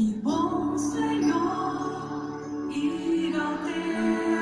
Que bom, Senhor, ir ao teu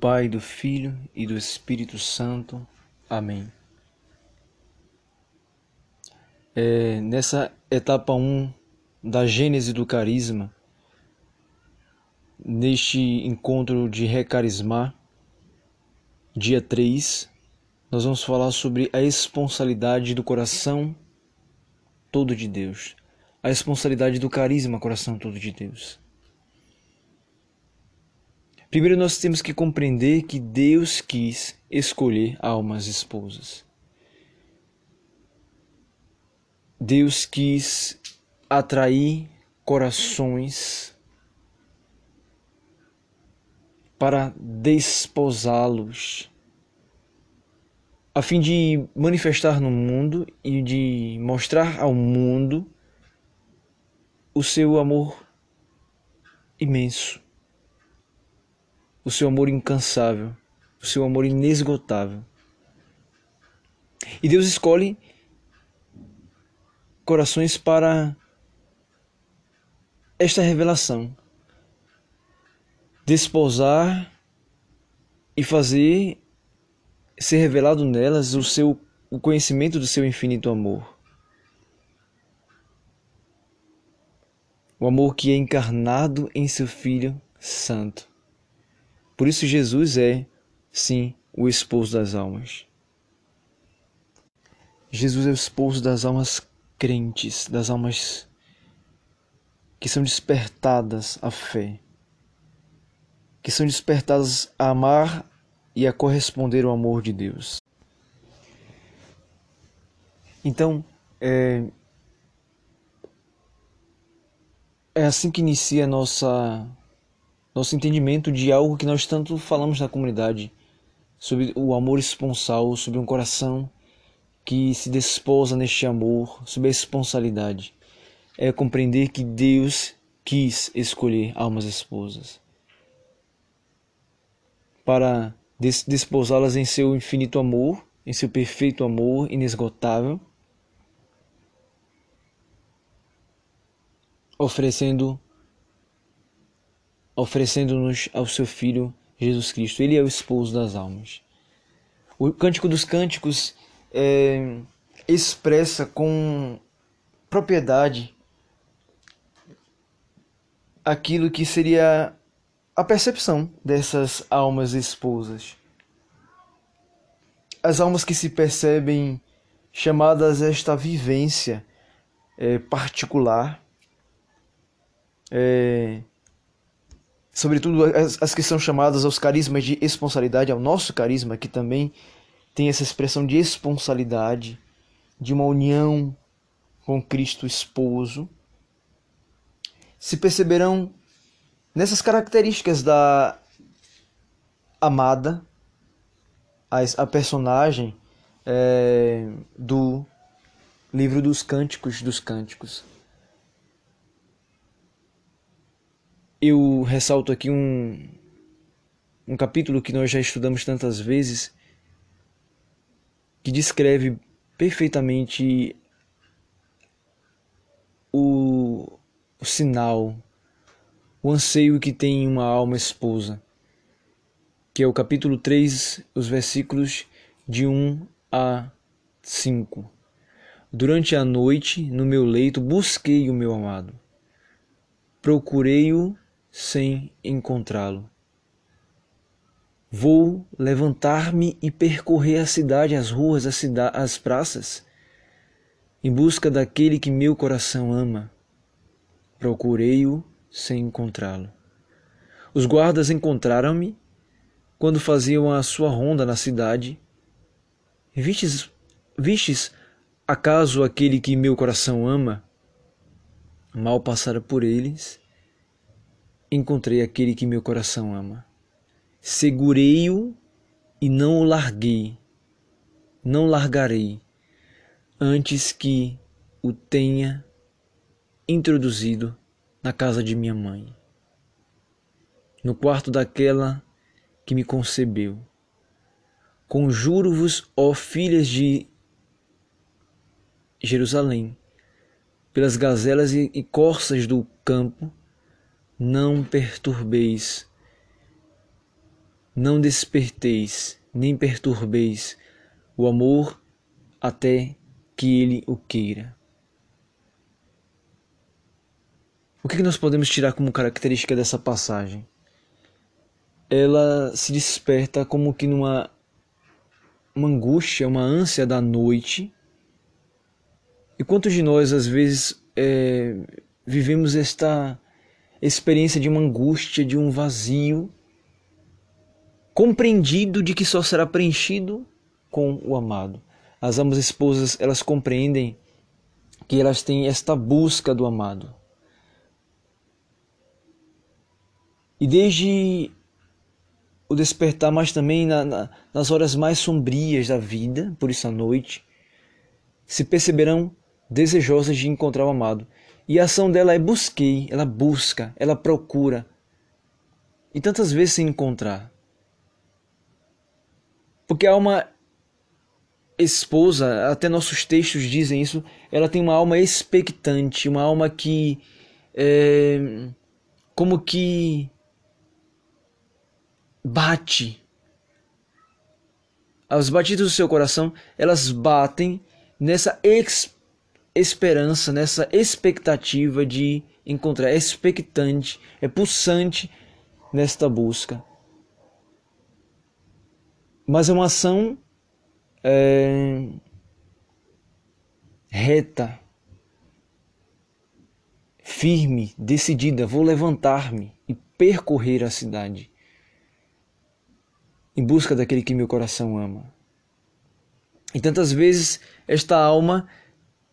Pai, do Filho e do Espírito Santo. Amém. É, nessa etapa 1 da gênese do carisma, neste encontro de recarismar, dia 3, nós vamos falar sobre a esponsalidade do coração todo de Deus. A esponsalidade do carisma, coração todo de Deus. Primeiro nós temos que compreender que Deus quis escolher almas esposas. Deus quis atrair corações para desposá-los, a fim de manifestar no mundo e de mostrar ao mundo o seu amor imenso o seu amor incansável, o seu amor inesgotável. E Deus escolhe corações para esta revelação. Desposar e fazer ser revelado nelas o seu o conhecimento do seu infinito amor. O amor que é encarnado em seu filho santo. Por isso, Jesus é, sim, o esposo das almas. Jesus é o esposo das almas crentes, das almas que são despertadas à fé, que são despertadas a amar e a corresponder ao amor de Deus. Então, é, é assim que inicia a nossa nosso entendimento de algo que nós tanto falamos na comunidade, sobre o amor esponsal, sobre um coração que se desposa neste amor, sobre a esponsalidade. É compreender que Deus quis escolher almas esposas para desposá-las em seu infinito amor, em seu perfeito amor inesgotável, oferecendo oferecendo-nos ao seu Filho Jesus Cristo. Ele é o esposo das almas. O Cântico dos Cânticos é, expressa com propriedade aquilo que seria a percepção dessas almas esposas. As almas que se percebem chamadas a esta vivência é, particular, é, sobretudo as, as que são chamadas aos carismas de esponsalidade, ao nosso carisma, que também tem essa expressão de esponsalidade, de uma união com Cristo esposo, se perceberão nessas características da amada, a, a personagem é, do livro dos Cânticos dos Cânticos. Eu ressalto aqui um, um capítulo que nós já estudamos tantas vezes, que descreve perfeitamente o, o sinal, o anseio que tem uma alma esposa, que é o capítulo 3, os versículos de 1 a 5. Durante a noite, no meu leito, busquei o meu amado. Procurei-o sem encontrá-lo. Vou levantar-me e percorrer a cidade, as ruas, as, cida as praças, em busca daquele que meu coração ama. Procurei-o sem encontrá-lo. Os guardas encontraram-me quando faziam a sua ronda na cidade. Vistes, vistes acaso aquele que meu coração ama? Mal passara por eles, encontrei aquele que meu coração ama. Segurei-o e não o larguei, não largarei, antes que o tenha introduzido na casa de minha mãe, no quarto daquela que me concebeu. Conjuro-vos, ó filhas de Jerusalém, pelas gazelas e corças do campo, não perturbeis, não desperteis, nem perturbeis o amor até que ele o queira. O que nós podemos tirar como característica dessa passagem? Ela se desperta como que numa uma angústia, uma ânsia da noite. E quantos de nós, às vezes, é, vivemos esta experiência de uma angústia, de um vazio, compreendido de que só será preenchido com o amado. As ambas esposas, elas compreendem que elas têm esta busca do amado. E desde o despertar, mas também na, na, nas horas mais sombrias da vida, por isso à noite, se perceberão desejosas de encontrar o amado. E a ação dela é busquei, ela busca, ela procura. E tantas vezes sem encontrar. Porque a alma esposa, até nossos textos dizem isso, ela tem uma alma expectante, uma alma que é, como que bate. As batidas do seu coração, elas batem nessa ex esperança, nessa expectativa de encontrar. É expectante, é pulsante nesta busca. Mas é uma ação é, reta, firme, decidida. Vou levantar-me e percorrer a cidade em busca daquele que meu coração ama. E tantas vezes esta alma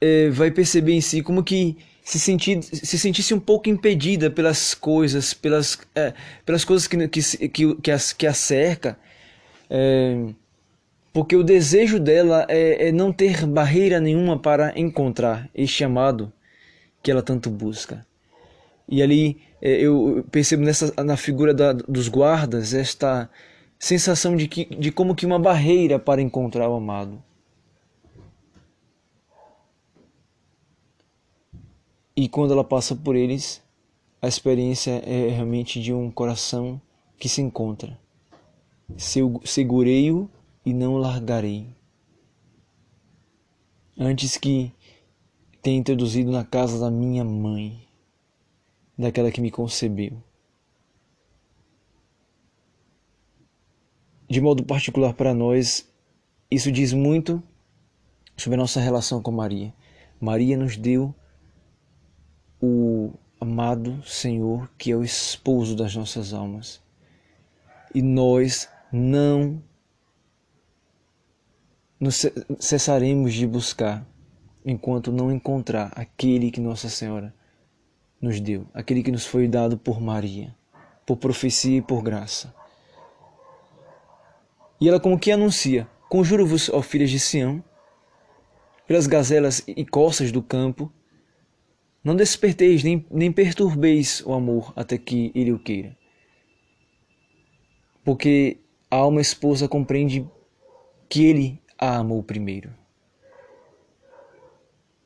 eh, vai perceber em si como que se, sentir, se sentisse um pouco impedida pelas coisas, pelas, eh, pelas coisas que, que, que, que, a, que a cerca, eh, porque o desejo dela é, é não ter barreira nenhuma para encontrar este amado que ela tanto busca. E ali eu percebo nessa, na figura da, dos guardas esta sensação de, que, de como que uma barreira para encontrar o amado. E quando ela passa por eles, a experiência é realmente de um coração que se encontra. Segurei-o e não largarei. Antes que tenha introduzido na casa da minha mãe, daquela que me concebeu. de modo particular para nós, isso diz muito sobre a nossa relação com Maria. Maria nos deu o amado Senhor, que é o esposo das nossas almas. E nós não nos cessaremos de buscar enquanto não encontrar aquele que Nossa Senhora nos deu, aquele que nos foi dado por Maria, por profecia e por graça. E ela como que anuncia: Conjuro-vos, ó filhas de Sião, pelas gazelas e coças do campo, não desperteis nem, nem perturbeis o amor até que ele o queira. Porque a alma esposa compreende que ele a amou primeiro.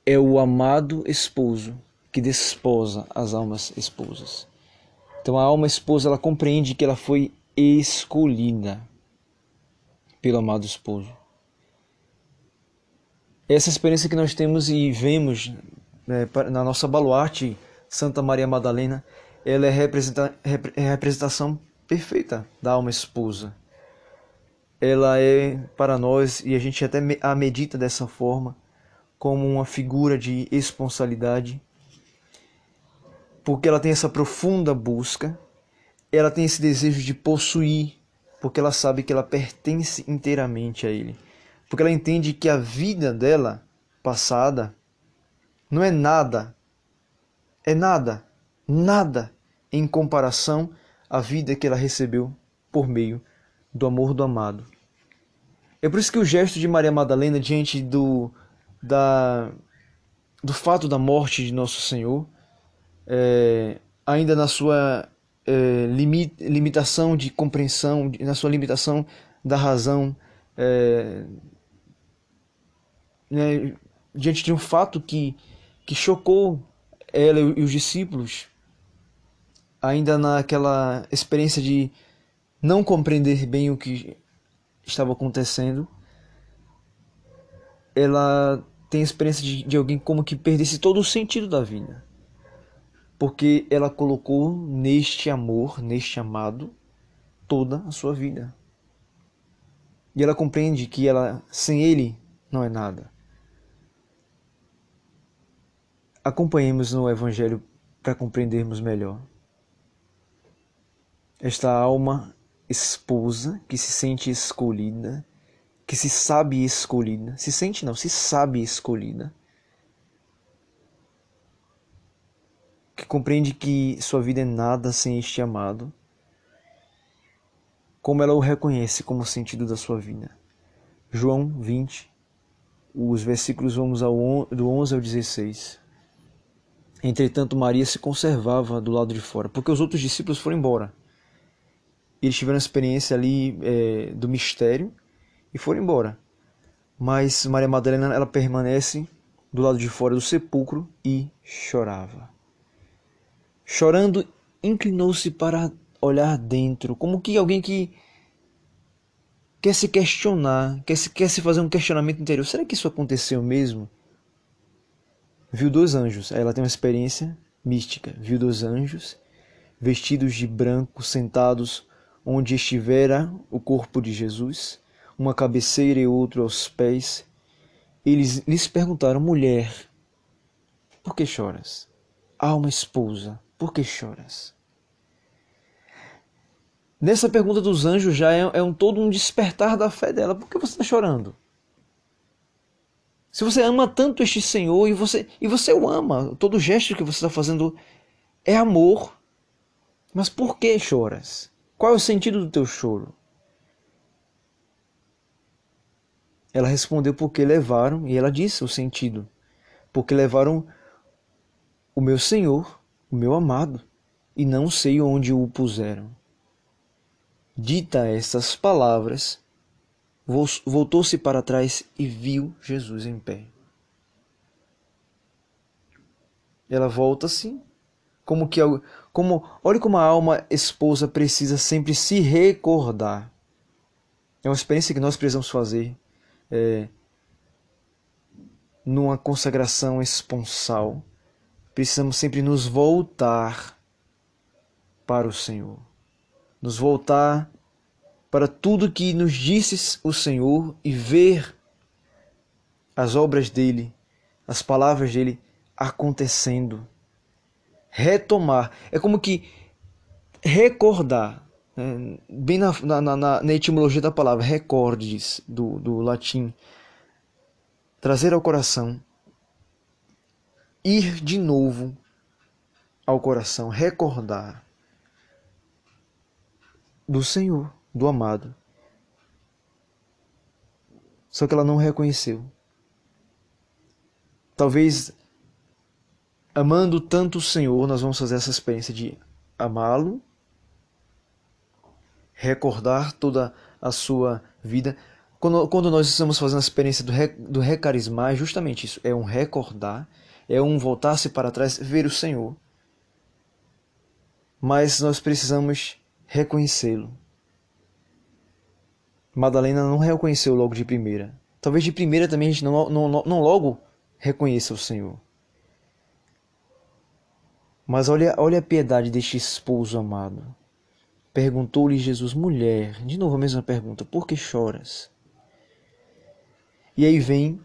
É o amado esposo que desposa as almas esposas. Então a alma esposa ela compreende que ela foi escolhida pelo amado esposo. Essa experiência que nós temos e vemos né, na nossa baluarte Santa Maria Madalena, ela é, representa, é a representação perfeita da alma esposa. Ela é para nós, e a gente até a medita dessa forma, como uma figura de responsabilidade porque ela tem essa profunda busca, ela tem esse desejo de possuir, porque ela sabe que ela pertence inteiramente a Ele, porque ela entende que a vida dela passada não é nada, é nada, nada em comparação à vida que ela recebeu por meio do amor do amado. É por isso que o gesto de Maria Madalena diante do, da, do fato da morte de Nosso Senhor, é, ainda na sua é, limit, limitação de compreensão, na sua limitação da razão, é, né, diante de um fato que, que chocou ela e os discípulos, ainda naquela experiência de não compreender bem o que estava acontecendo, ela tem a experiência de, de alguém como que perdesse todo o sentido da vida. Porque ela colocou neste amor, neste amado, toda a sua vida. E ela compreende que ela sem ele não é nada. Acompanhemos no Evangelho para compreendermos melhor. Esta alma esposa que se sente escolhida, que se sabe escolhida, se sente não, se sabe escolhida, que compreende que sua vida é nada sem este amado, como ela o reconhece como sentido da sua vida. João 20, os versículos vamos ao, do 11 ao 16. Entretanto, Maria se conservava do lado de fora, porque os outros discípulos foram embora eles tiveram a experiência ali é, do mistério e foram embora. Mas Maria Madalena ela permanece do lado de fora do sepulcro e chorava. Chorando, inclinou-se para olhar dentro, como que alguém que quer se questionar, quer se, quer se fazer um questionamento interior. Será que isso aconteceu mesmo? Viu dois anjos. Ela tem uma experiência mística. Viu dois anjos vestidos de branco, sentados onde estivera o corpo de Jesus, uma cabeceira e outro aos pés. Eles lhes perguntaram: Mulher, por que choras? Alma esposa, por que choras? Nessa pergunta dos anjos já é, é um todo um despertar da fé dela. Por que você está chorando? Se você ama tanto este Senhor e você e você o ama, todo gesto que você está fazendo é amor. Mas por que choras? Qual é o sentido do teu choro? Ela respondeu porque levaram, e ela disse o sentido, porque levaram o meu Senhor, o meu amado, e não sei onde o puseram. Dita estas palavras, voltou-se para trás e viu Jesus em pé. Ela volta-se como que como olhe como a alma esposa precisa sempre se recordar. É uma experiência que nós precisamos fazer é, numa consagração esponsal. Precisamos sempre nos voltar para o Senhor, nos voltar para tudo que nos disse o Senhor e ver as obras dele, as palavras dele acontecendo retomar. É como que recordar. Né? Bem na, na, na, na, etimologia da palavra, recordes, do, do latim. Trazer ao coração. Ir de novo ao coração, recordar do Senhor, do amado. Só que ela não reconheceu. Talvez amando tanto o Senhor, nós vamos fazer essa experiência de amá-lo, recordar toda a sua vida. Quando, quando nós estamos fazendo a experiência do, re, do recarismar, é justamente isso: é um recordar, é um voltar-se para trás, ver o Senhor. Mas nós precisamos reconhecê-lo. Madalena não reconheceu logo de primeira. Talvez de primeira também a gente não, não, não logo reconheça o Senhor. Mas olha, olha a piedade deste esposo amado. Perguntou-lhe Jesus, mulher, de novo a mesma pergunta, por que choras? E aí vem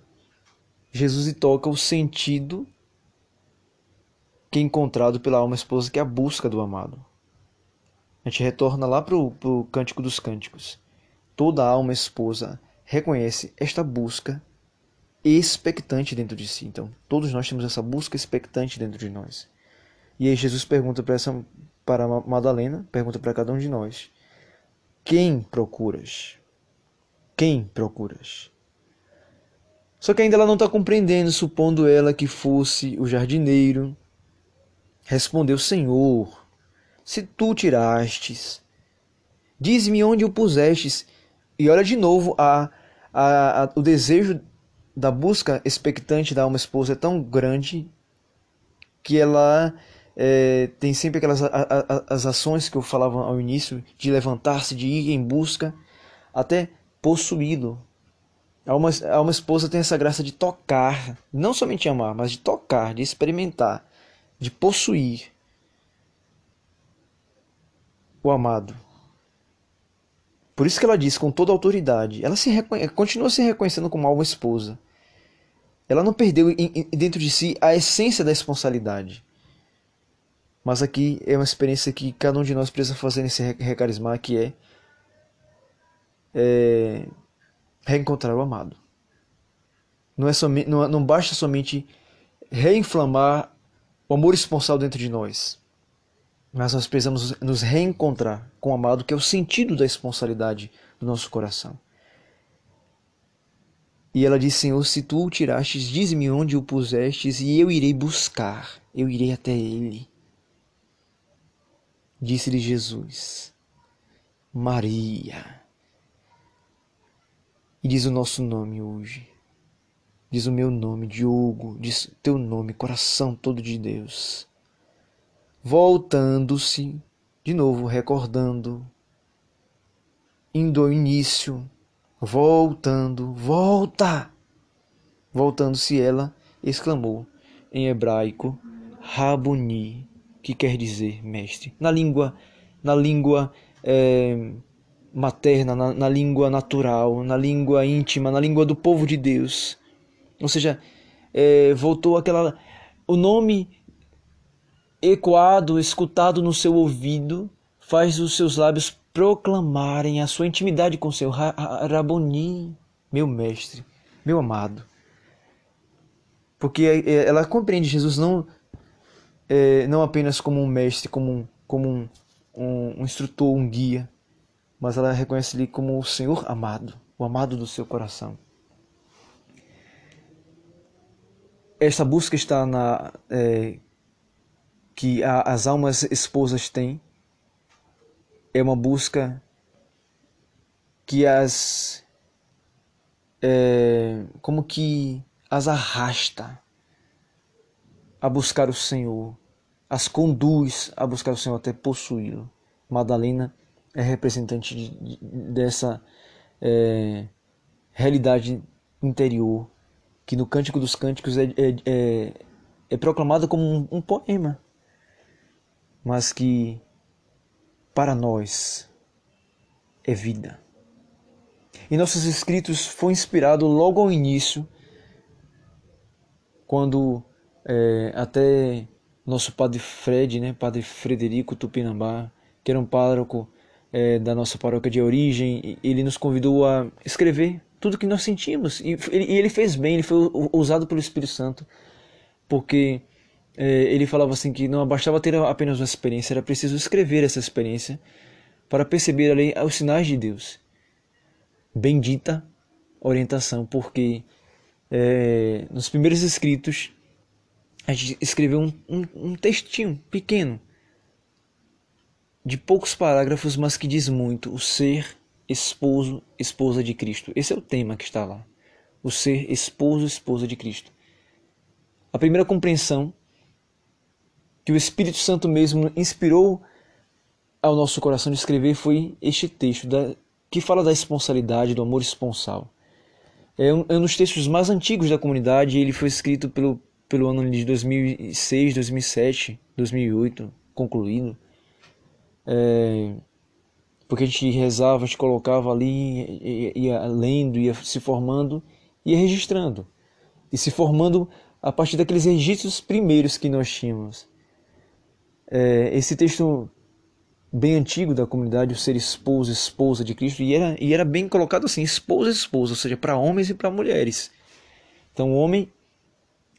Jesus e toca o sentido que é encontrado pela alma esposa, que é a busca do amado. A gente retorna lá para o Cântico dos Cânticos. Toda alma esposa reconhece esta busca expectante dentro de si. Então, todos nós temos essa busca expectante dentro de nós. E aí Jesus pergunta para essa para Madalena, pergunta para cada um de nós: Quem procuras? Quem procuras? Só que ainda ela não está compreendendo, supondo ela que fosse o jardineiro. Respondeu: Senhor, se tu tirastes, diz-me onde o pusestes. E olha de novo a, a, a, o desejo da busca expectante da alma esposa é tão grande que ela é, tem sempre aquelas a, a, as ações que eu falava ao início de levantar-se, de ir em busca, até possuí-lo. A alma, a alma esposa tem essa graça de tocar, não somente amar, mas de tocar, de experimentar, de possuir o amado. Por isso que ela diz com toda autoridade, ela se continua se reconhecendo como alma esposa. Ela não perdeu dentro de si a essência da responsabilidade. Mas aqui é uma experiência que cada um de nós precisa fazer nesse recarismar, que é, é reencontrar o amado. Não, é somente, não, não basta somente reinflamar o amor esponsal dentro de nós, mas nós precisamos nos reencontrar com o amado, que é o sentido da responsabilidade do nosso coração. E ela disse: Senhor, se tu o tirastes, diz-me onde o pusestes, e eu irei buscar, eu irei até ele. Disse-lhe Jesus: Maria. E diz o nosso nome hoje. Diz o meu nome, Diogo. Diz teu nome, coração todo de Deus. Voltando-se, de novo recordando, indo ao início, voltando, volta! Voltando-se ela, exclamou em hebraico, Rabuni, que quer dizer mestre. Na língua, na língua é, materna, na, na língua natural, na língua íntima, na língua do povo de Deus. Ou seja, é, voltou aquela. O nome ecoado, escutado no seu ouvido, faz os seus lábios proclamarem a sua intimidade com Senhor. Raboni, meu mestre, meu amado. Porque é, é, ela compreende Jesus não, é, não apenas como um mestre, como um, como um, um, um instrutor, um guia, mas ela reconhece ele como o Senhor amado, o amado do seu coração. Esta busca está na é, que a, as almas esposas têm é uma busca que as é, como que as arrasta a buscar o Senhor, as conduz a buscar o Senhor até possuí-lo. Madalena é representante de, de, dessa é, realidade interior que no Cântico dos Cânticos é, é, é, é proclamada como um, um poema, mas que para nós é vida. Em nossos escritos foi inspirado logo ao início, quando é, até nosso padre Fred, né, padre Frederico Tupinambá, que era um pároco é, da nossa paróquia de origem, ele nos convidou a escrever tudo que nós sentimos. E ele, e ele fez bem, ele foi usado pelo Espírito Santo, porque ele falava assim que não bastava ter apenas uma experiência, era preciso escrever essa experiência para perceber ali os sinais de Deus. Bendita orientação, porque é, nos primeiros escritos a gente escreveu um, um, um textinho pequeno, de poucos parágrafos, mas que diz muito: o ser esposo, esposa de Cristo. Esse é o tema que está lá. O ser esposo, esposa de Cristo. A primeira compreensão que o Espírito Santo mesmo inspirou ao nosso coração de escrever foi este texto da, que fala da responsabilidade, do amor esponsal. É um, é um dos textos mais antigos da comunidade. Ele foi escrito pelo, pelo ano de 2006, 2007, 2008, concluído. É, porque a gente rezava, a gente colocava ali, ia lendo, ia se formando, ia registrando. E se formando a partir daqueles registros primeiros que nós tínhamos é, esse texto bem antigo da comunidade, o ser esposo, esposa de Cristo, e era, e era bem colocado assim, esposa, esposa, ou seja, para homens e para mulheres. Então o homem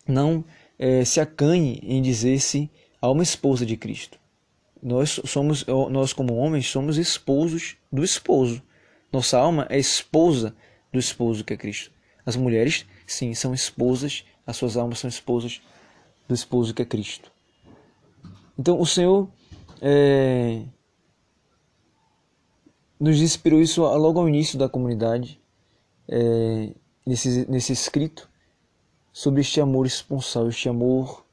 não é, se acanhe em dizer-se a uma esposa de Cristo. Nós somos, nós como homens, somos esposos do esposo. Nossa alma é esposa do esposo que é Cristo. As mulheres, sim, são esposas, as suas almas são esposas do esposo que é Cristo. Então o Senhor é, nos inspirou isso logo ao início da comunidade, é, nesse, nesse escrito, sobre este amor esponsal, este amor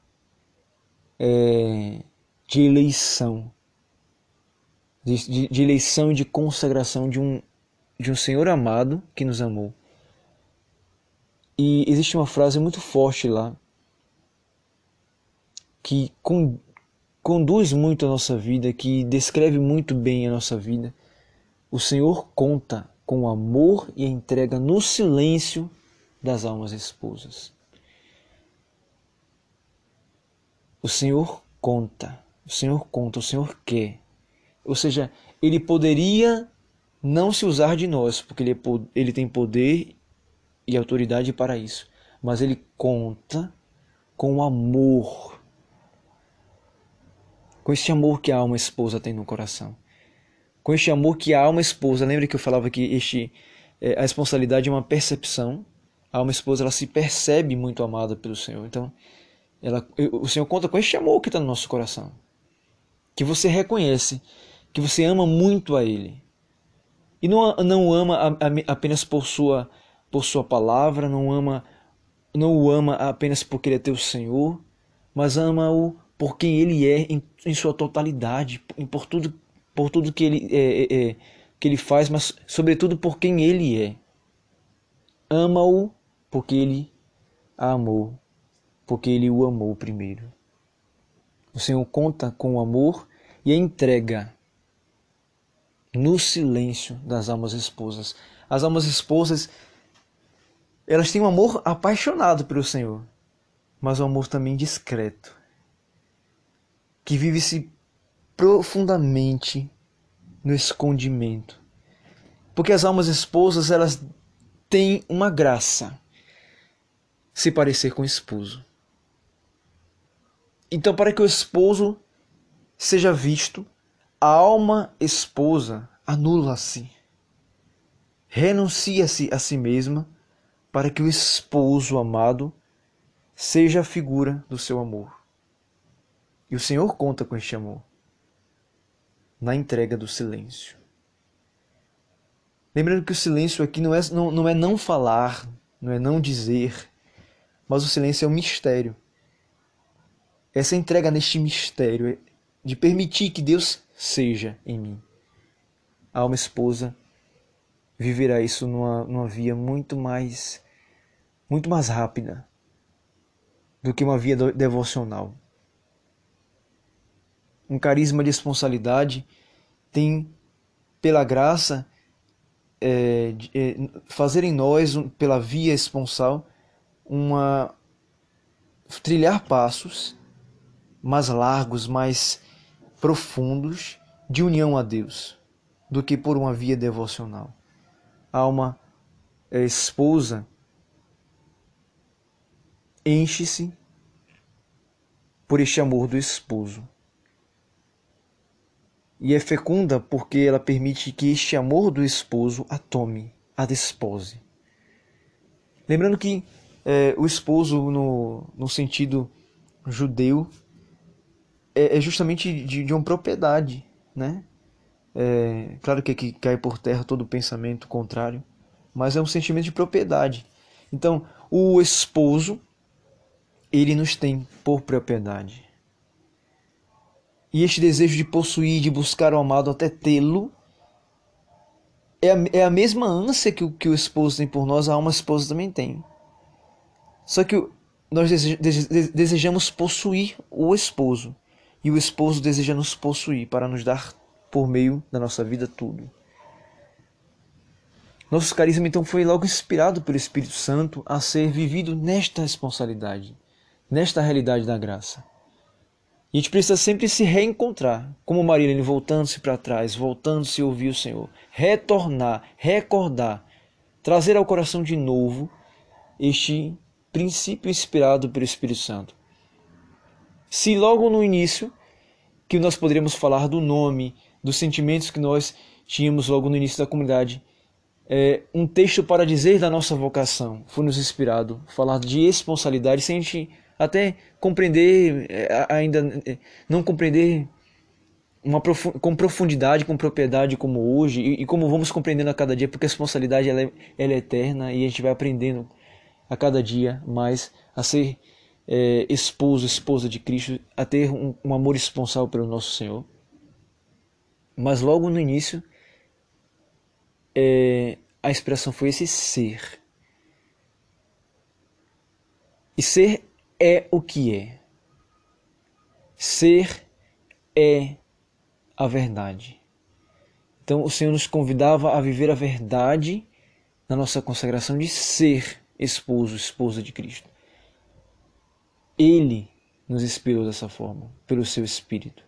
é, de eleição, de, de, de, eleição e de consagração de um, de um Senhor amado que nos amou. E existe uma frase muito forte lá que com, conduz muito a nossa vida, que descreve muito bem a nossa vida. O Senhor conta com o amor e a entrega no silêncio das almas esposas. O Senhor conta, o Senhor conta, o Senhor quer. Ou seja, ele poderia não se usar de nós, porque ele, é, ele tem poder e autoridade para isso. Mas ele conta com o amor. Com esse amor que a alma esposa tem no coração. Com este amor que a alma esposa, lembra que eu falava que este, é, a responsabilidade é uma percepção. A alma esposa ela se percebe muito amada pelo Senhor. Então, ela, o Senhor conta com este amor que está no nosso coração. Que você reconhece, que você ama muito a Ele. E não, não ama a, a, apenas por sua, por sua palavra, não ama não o ama apenas porque ele é teu Senhor, mas ama-o por quem ele é em, em, sua totalidade, por tudo, por tudo que ele, é, é, é, que ele faz, mas sobretudo por quem ele é. Ama-o porque ele a amou porque ele o amou primeiro. O Senhor conta com o amor e a entrega no silêncio das almas esposas. As almas esposas, elas têm um amor apaixonado pelo Senhor, mas um amor também discreto, que vive-se profundamente no escondimento. Porque as almas esposas, elas têm uma graça, se parecer com o esposo. Então, para que o esposo seja visto, a alma esposa anula-se, renuncia-se a si mesma, para que o esposo amado seja a figura do seu amor. E o Senhor conta com este amor na entrega do silêncio. Lembrando que o silêncio aqui não é não, não, é não falar, não é não dizer, mas o silêncio é um mistério essa entrega neste mistério de permitir que Deus seja em mim. A alma esposa viverá isso numa, numa via muito mais muito mais rápida do que uma via devocional. Um carisma de responsabilidade tem, pela graça, é, de, é, fazer em nós, pela via esponsal, uma trilhar passos mais largos, mais profundos de união a Deus do que por uma via devocional. A alma esposa enche-se por este amor do esposo. E é fecunda porque ela permite que este amor do esposo a tome, a despose. Lembrando que é, o esposo, no, no sentido judeu, é, é justamente de, de uma propriedade, né? É, claro que aqui cai por terra todo pensamento contrário, mas é um sentimento de propriedade. Então, o esposo, ele nos tem por propriedade. E este desejo de possuir, de buscar o amado até tê-lo, é a, é a mesma ânsia que o, que o esposo tem por nós, a alma esposa também tem. Só que nós desejamos possuir o esposo e o esposo deseja nos possuir para nos dar por meio da nossa vida tudo. Nosso carisma então foi logo inspirado pelo Espírito Santo a ser vivido nesta responsabilidade, nesta realidade da graça. E a gente precisa sempre se reencontrar, como Marilene, voltando-se para trás, voltando-se a ouvir o Senhor, retornar, recordar, trazer ao coração de novo este princípio inspirado pelo Espírito Santo. Se logo no início, que nós poderíamos falar do nome, dos sentimentos que nós tínhamos logo no início da comunidade, é, um texto para dizer da nossa vocação foi nos inspirado, falar de responsabilidade, sem a gente até compreender, é, ainda é, não compreender uma com profundidade, com propriedade como hoje e, e, como vamos compreendendo a cada dia, porque a responsabilidade ela é, ela é eterna e a gente vai aprendendo a cada dia mais a ser é, esposo, esposa de Cristo, a ter um, um amor responsável pelo nosso Senhor. Mas logo no início, é, a expressão foi esse ser. E ser é o que é. Ser é a verdade. Então o Senhor nos convidava a viver a verdade na nossa consagração de ser esposo, esposa de Cristo. Ele nos inspirou dessa forma, pelo seu Espírito.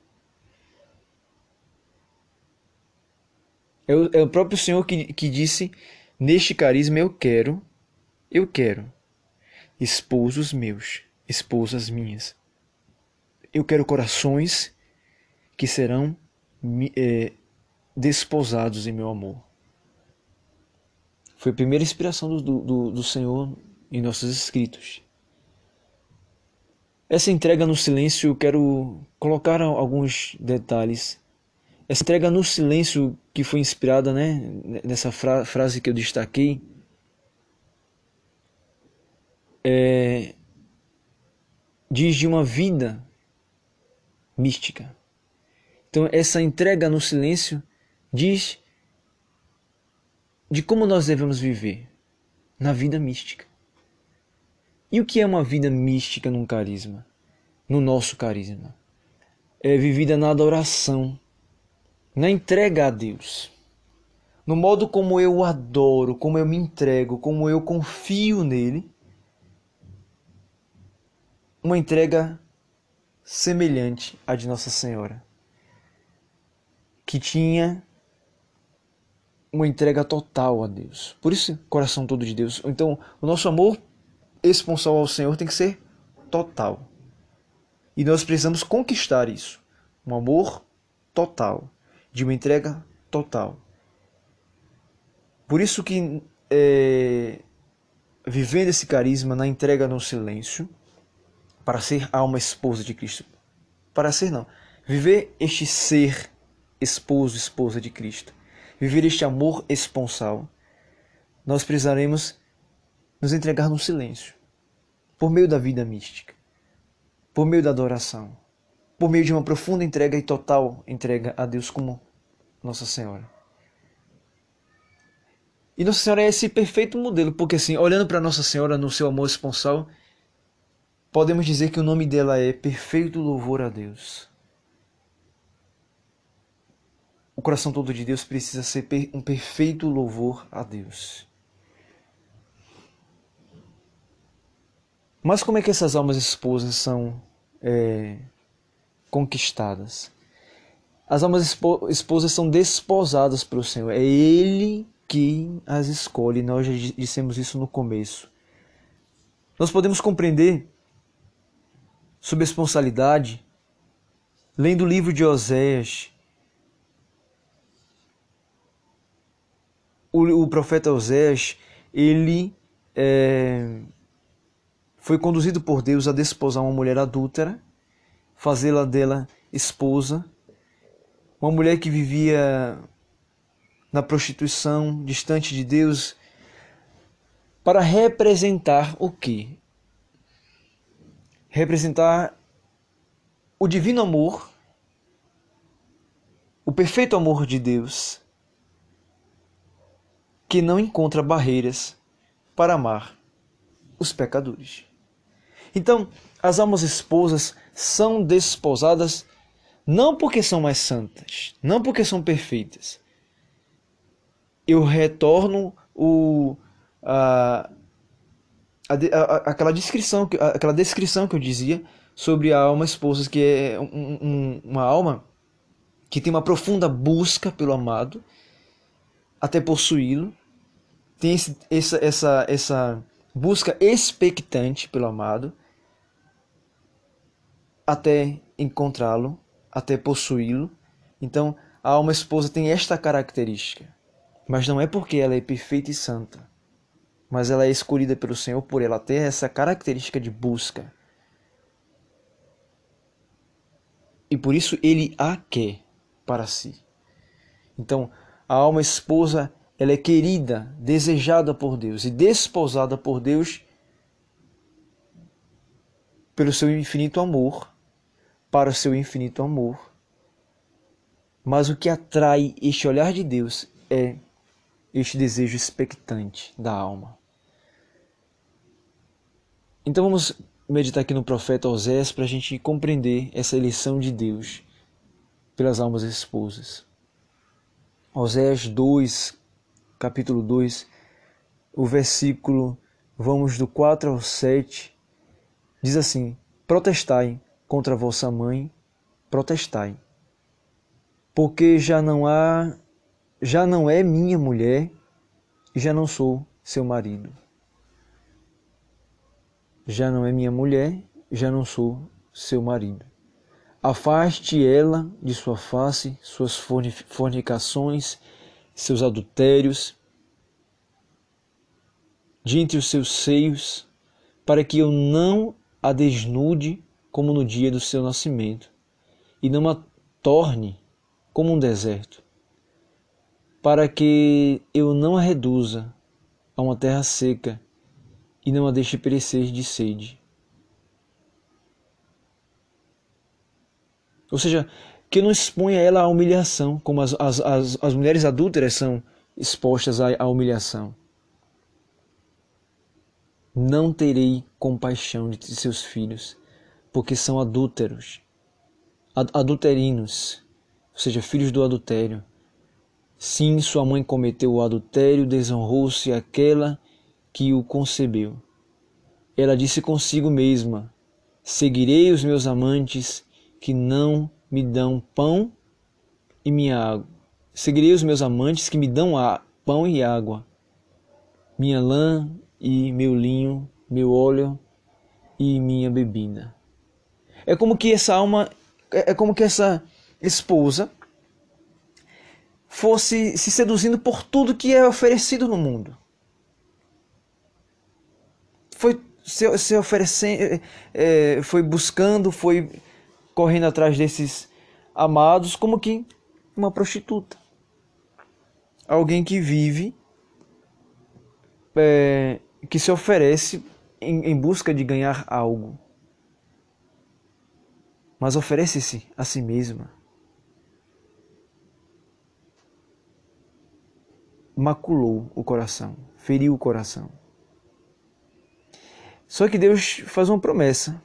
É o, é próprio Senhor que, que disse: Neste carisma eu quero, eu quero esposos meus, esposas minhas. Eu quero corações que serão é, desposados em meu amor. Foi a primeira inspiração do, do, do Senhor em nossos escritos. Essa entrega no silêncio, eu quero colocar alguns detalhes. Essa entrega no silêncio que foi inspirada né, nessa fra frase que eu destaquei, é, diz de uma vida mística. Então, essa entrega no silêncio diz de como nós devemos viver na vida mística. E o que é uma vida mística num carisma? No nosso carisma? É vivida na adoração, na entrega a Deus. No modo como eu o adoro, como eu me entrego, como eu confio nele. Uma entrega semelhante à de Nossa Senhora, que tinha uma entrega total a Deus. Por isso, coração todo de Deus. Então, o nosso amor esponsal ao Senhor tem que ser total. E nós precisamos conquistar isso. Um amor total, de uma entrega total. Por isso que é, vivendo esse carisma na entrega no silêncio, para ser alma esposa de Cristo, para ser não, viver este ser esposo, esposa de Cristo, viver este amor esponsal, nós precisaremos nos entregar no silêncio, por meio da vida mística, por meio da adoração, por meio de uma profunda entrega e total entrega a Deus como Nossa Senhora. E Nossa Senhora é esse perfeito modelo, porque assim, olhando para Nossa Senhora no seu amor esponsal, podemos dizer que o nome dela é Perfeito Louvor a Deus. O coração todo de Deus precisa ser um perfeito louvor a Deus. Mas como é que essas almas esposas são é, conquistadas? As almas esposas são desposadas pelo Senhor. É Ele que as escolhe. Nós já dissemos isso no começo. Nós podemos compreender sobre responsabilidade lendo o livro de Oséias o, o profeta Osés, ele é, foi conduzido por Deus a desposar uma mulher adúltera, fazê-la dela esposa, uma mulher que vivia na prostituição, distante de Deus, para representar o que? Representar o divino amor, o perfeito amor de Deus que não encontra barreiras para amar os pecadores. Então, as almas esposas são desposadas não porque são mais santas, não porque são perfeitas. Eu retorno o, a, a, a, aquela descrição, aquela descrição que eu dizia sobre a alma esposa, que é um- um- uma alma que tem uma profunda busca pelo amado até possuí-lo, tem esse, essa, essa, essa busca expectante pelo amado até encontrá-lo, até possuí-lo. Então, a alma esposa tem esta característica, mas não é porque ela é perfeita e santa, mas ela é escolhida pelo Senhor por ela ter essa característica de busca. E por isso ele a quer para si. Então, a alma esposa, ela é querida, desejada por Deus e desposada por Deus pelo seu infinito amor, para o seu infinito amor. Mas o que atrai este olhar de Deus é este desejo expectante da alma. Então vamos meditar aqui no profeta Osés para a gente compreender essa eleição de Deus pelas almas esposas. Osés 2, capítulo 2, o versículo, vamos do 4 ao 7, diz assim: Protestai contra vossa mãe, protestai. Porque já não há, já não é minha mulher e já não sou seu marido. Já não é minha mulher, já não sou seu marido. Afaste ela de sua face, suas fornicações, seus adultérios, de entre os seus seios, para que eu não a desnude como no dia do seu nascimento, e não a torne como um deserto, para que eu não a reduza a uma terra seca e não a deixe perecer de sede. Ou seja, que não exponha ela à humilhação, como as, as, as, as mulheres adúlteras são expostas à, à humilhação. Não terei compaixão de seus filhos, porque são adúlteros, adulterinos, ou seja, filhos do adultério. Sim, sua mãe cometeu o adultério, desonrou-se aquela que o concebeu. Ela disse consigo mesma: Seguirei os meus amantes que não me dão pão e minha água. Seguirei os meus amantes que me dão pão e água. Minha lã e meu linho, meu óleo e minha bebida. É como que essa alma, é como que essa esposa fosse se seduzindo por tudo que é oferecido no mundo. Foi se, se oferecendo, é, foi buscando, foi correndo atrás desses amados como que uma prostituta. Alguém que vive, é, que se oferece em, em busca de ganhar algo. Mas oferece-se a si mesma. Maculou o coração, feriu o coração. Só que Deus faz uma promessa.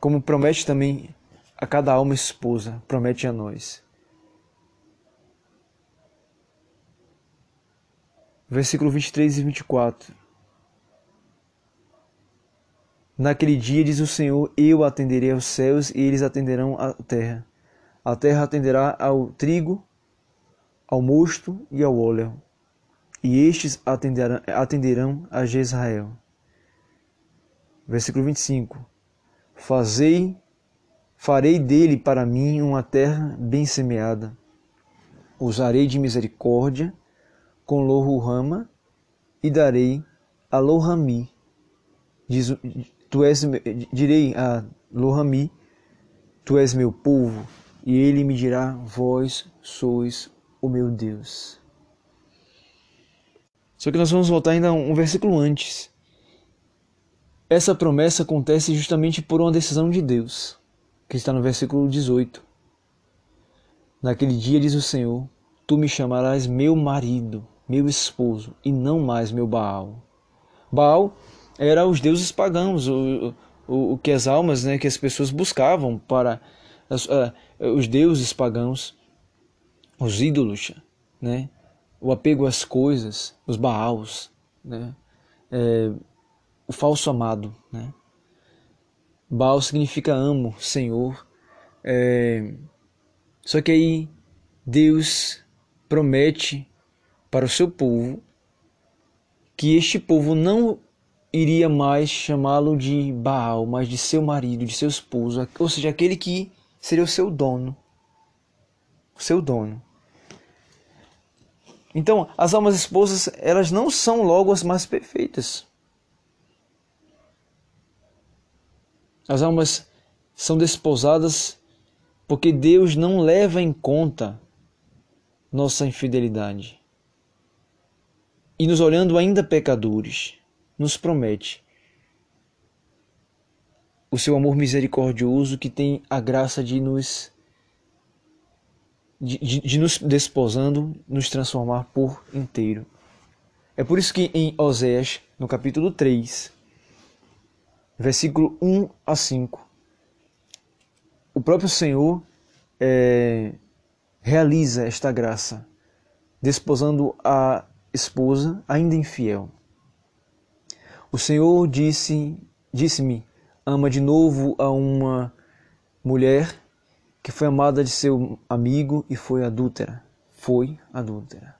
Como promete também a cada alma esposa, promete a nós. Versículo 23 e 24. Naquele dia, diz o Senhor, eu atenderei aos céus e eles atenderão à terra. A terra atenderá ao trigo, ao mosto e ao óleo e estes atenderão, atenderão a Jezrael. Versículo 25. Fazei, farei dele para mim uma terra bem semeada. Usarei de misericórdia com Lohurama e darei a Lohami. Diz, tu és, direi a Lohami, tu és meu povo, e ele me dirá, vós sois o meu Deus. Só que nós vamos voltar ainda um versículo antes. Essa promessa acontece justamente por uma decisão de Deus, que está no versículo 18. Naquele dia, diz o Senhor: Tu me chamarás meu marido, meu esposo, e não mais meu Baal. Baal era os deuses pagãos, o, o, o que as almas, né, que as pessoas buscavam para as, uh, os deuses pagãos, os ídolos, né? o apego às coisas, os baals, né? É, o falso amado. Né? Baal significa amo, Senhor. É... Só que aí Deus promete para o seu povo que este povo não iria mais chamá-lo de Baal, mas de seu marido, de seu esposo, ou seja, aquele que seria o seu dono. O seu dono. Então, as almas esposas, elas não são logo as mais perfeitas. As almas são desposadas porque Deus não leva em conta nossa infidelidade. E nos olhando ainda pecadores, nos promete o seu amor misericordioso que tem a graça de nos de, de, nos desposando, nos transformar por inteiro. É por isso que em Oséias, no capítulo 3, versículo 1 a 5, o próprio Senhor é, realiza esta graça, desposando a esposa ainda infiel. O Senhor disse, disse-me, ama de novo a uma mulher que foi amada de seu amigo e foi adúltera. Foi adúltera.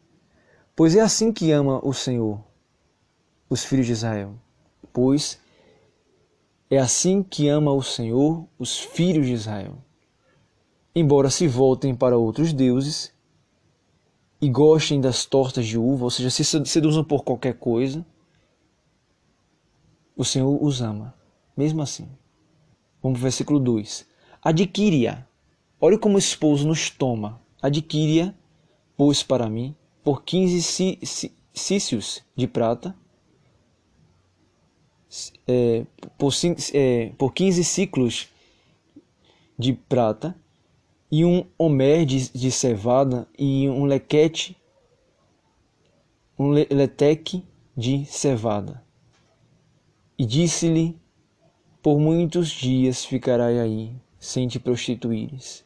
Pois é assim que ama o Senhor os filhos de Israel. Pois é assim que ama o Senhor os filhos de Israel. Embora se voltem para outros deuses e gostem das tortas de uva, ou seja, se seduzam por qualquer coisa, o Senhor os ama, mesmo assim. Vamos para o versículo 2. Adquire-a. Olha como o esposo nos toma. Adquire-a, pois para mim, por quinze cícios de prata, é, por, é, por 15 ciclos de prata, e um homer de, de cevada, e um lequete, um leteque de cevada. E disse-lhe: Por muitos dias ficarás aí, sem te prostituíres,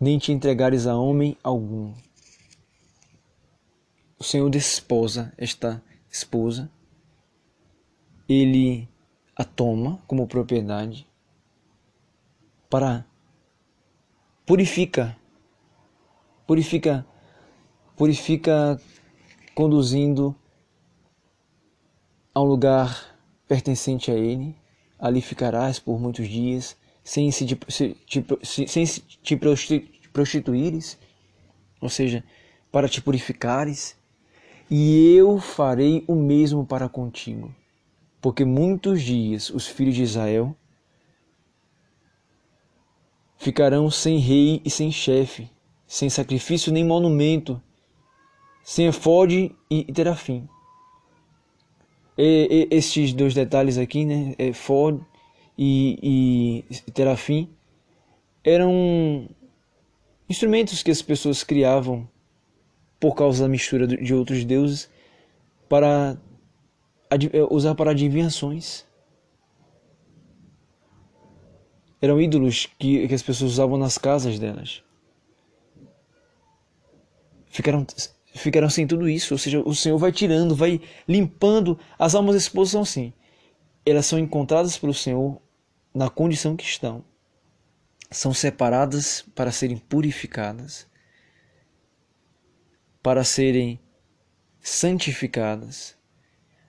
nem te entregares a homem algum. O Senhor desposa esta esposa, ele a toma como propriedade para purifica purifica purifica conduzindo a um lugar pertencente a Ele. Ali ficarás por muitos dias, sem se, se, te, sem se te prostituíres, ou seja, para te purificares, e eu farei o mesmo para contigo. Porque muitos dias os filhos de Israel ficarão sem rei e sem chefe, sem sacrifício nem monumento, sem efode e terafim. E, e, estes dois detalhes aqui, né, é Ford e, e Terafim, eram instrumentos que as pessoas criavam por causa da mistura de outros deuses para é, usar para adivinhações. Eram ídolos que, que as pessoas usavam nas casas delas. Ficaram ficarão sem tudo isso. Ou seja, o Senhor vai tirando, vai limpando. As almas esposas são assim. Elas são encontradas pelo Senhor na condição que estão. São separadas para serem purificadas, para serem santificadas,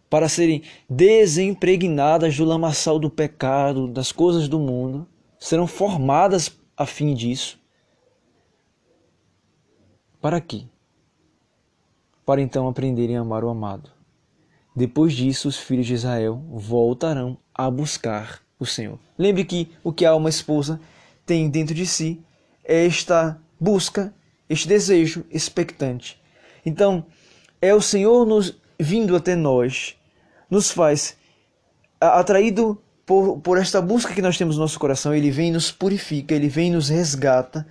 para serem desempregnadas do lamaçal do pecado, das coisas do mundo, serão formadas a fim disso. Para quê? para então aprenderem a amar o amado. Depois disso, os filhos de Israel voltarão a buscar o Senhor. Lembre que o que a alma esposa tem dentro de si é esta busca, este desejo expectante. Então, é o Senhor nos vindo até nós, nos faz atraído por, por esta busca que nós temos no nosso coração, ele vem e nos purifica, ele vem e nos resgata,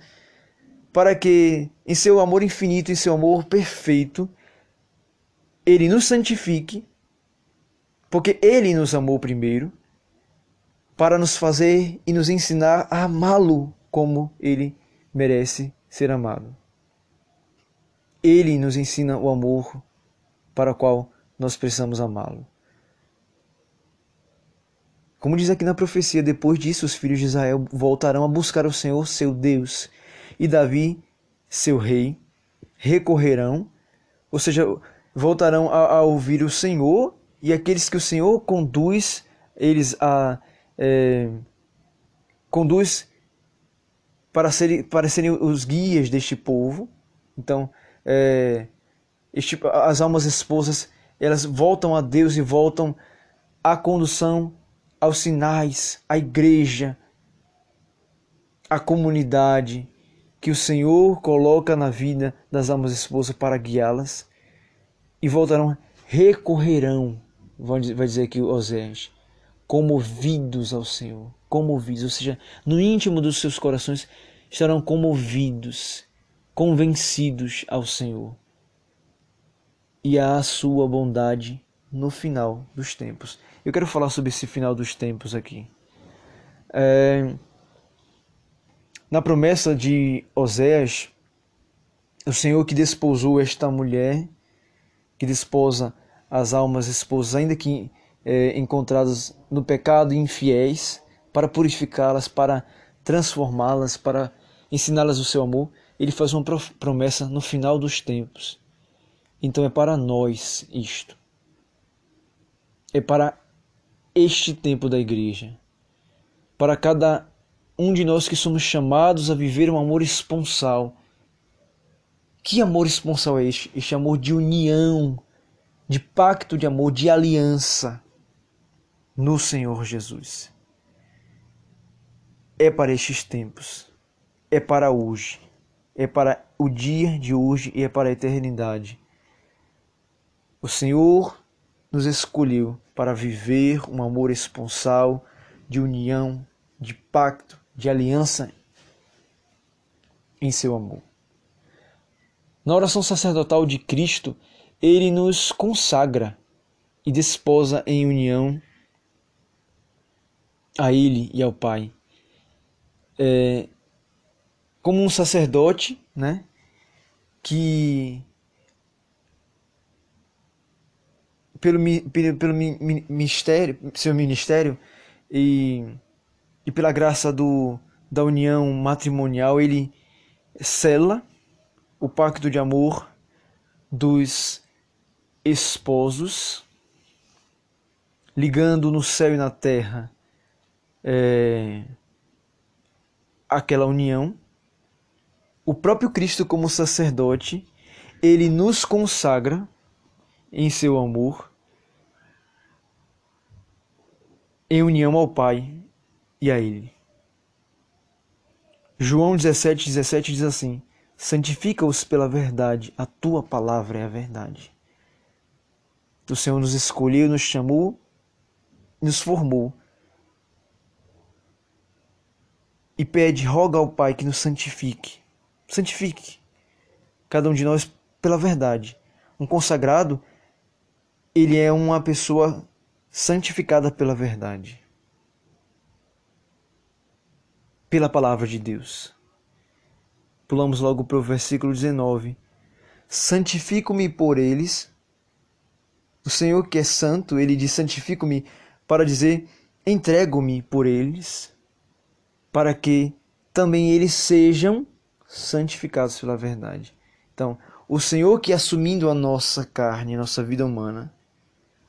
para que em seu amor infinito, em seu amor perfeito, ele nos santifique, porque ele nos amou primeiro, para nos fazer e nos ensinar a amá-lo como ele merece ser amado. Ele nos ensina o amor para o qual nós precisamos amá-lo. Como diz aqui na profecia, depois disso os filhos de Israel voltarão a buscar o Senhor, seu Deus, e Davi, seu rei, recorrerão, ou seja, voltarão a, a ouvir o Senhor, e aqueles que o Senhor conduz, eles a é, conduz para serem, para serem os guias deste povo. Então, é, este, as almas esposas, elas voltam a Deus e voltam à condução, aos sinais, à igreja, à comunidade que o Senhor coloca na vida das almas esposas para guiá-las e voltarão, recorrerão, vai dizer aqui Oséias, comovidos ao Senhor, comovidos, ou seja, no íntimo dos seus corações estarão comovidos, convencidos ao Senhor e à sua bondade no final dos tempos. Eu quero falar sobre esse final dos tempos aqui. É, na promessa de Oséias, o Senhor que desposou esta mulher, que desposa as almas esposas, ainda que é, encontradas no pecado infiéis, para purificá-las, para transformá-las, para ensiná-las o seu amor, ele faz uma promessa no final dos tempos. Então é para nós isto. É para este tempo da igreja. Para cada um de nós que somos chamados a viver um amor esponsal. Que amor esponsal é este? Este amor de união, de pacto de amor, de aliança no Senhor Jesus. É para estes tempos, é para hoje, é para o dia de hoje e é para a eternidade. O Senhor nos escolheu para viver um amor esponsal, de união, de pacto, de aliança em seu amor. Na oração sacerdotal de Cristo, ele nos consagra e desposa em união a Ele e ao Pai. É, como um sacerdote, né, que pelo, pelo, pelo ministério, seu ministério e, e pela graça do, da união matrimonial, ele sela o pacto de amor dos esposos, ligando no céu e na terra é, aquela união. O próprio Cristo, como sacerdote, ele nos consagra em seu amor em união ao Pai e a Ele. João 17, 17 diz assim: Santifica-os pela verdade, a tua palavra é a verdade. O Senhor nos escolheu, nos chamou, nos formou. E pede, roga ao Pai que nos santifique. Santifique cada um de nós pela verdade. Um consagrado, ele é uma pessoa santificada pela verdade, pela palavra de Deus. Pulamos logo para o versículo 19. Santifico-me por eles. O Senhor que é santo, ele diz: santifico-me para dizer: entrego-me por eles, para que também eles sejam santificados pela verdade. Então, o Senhor que assumindo a nossa carne, a nossa vida humana,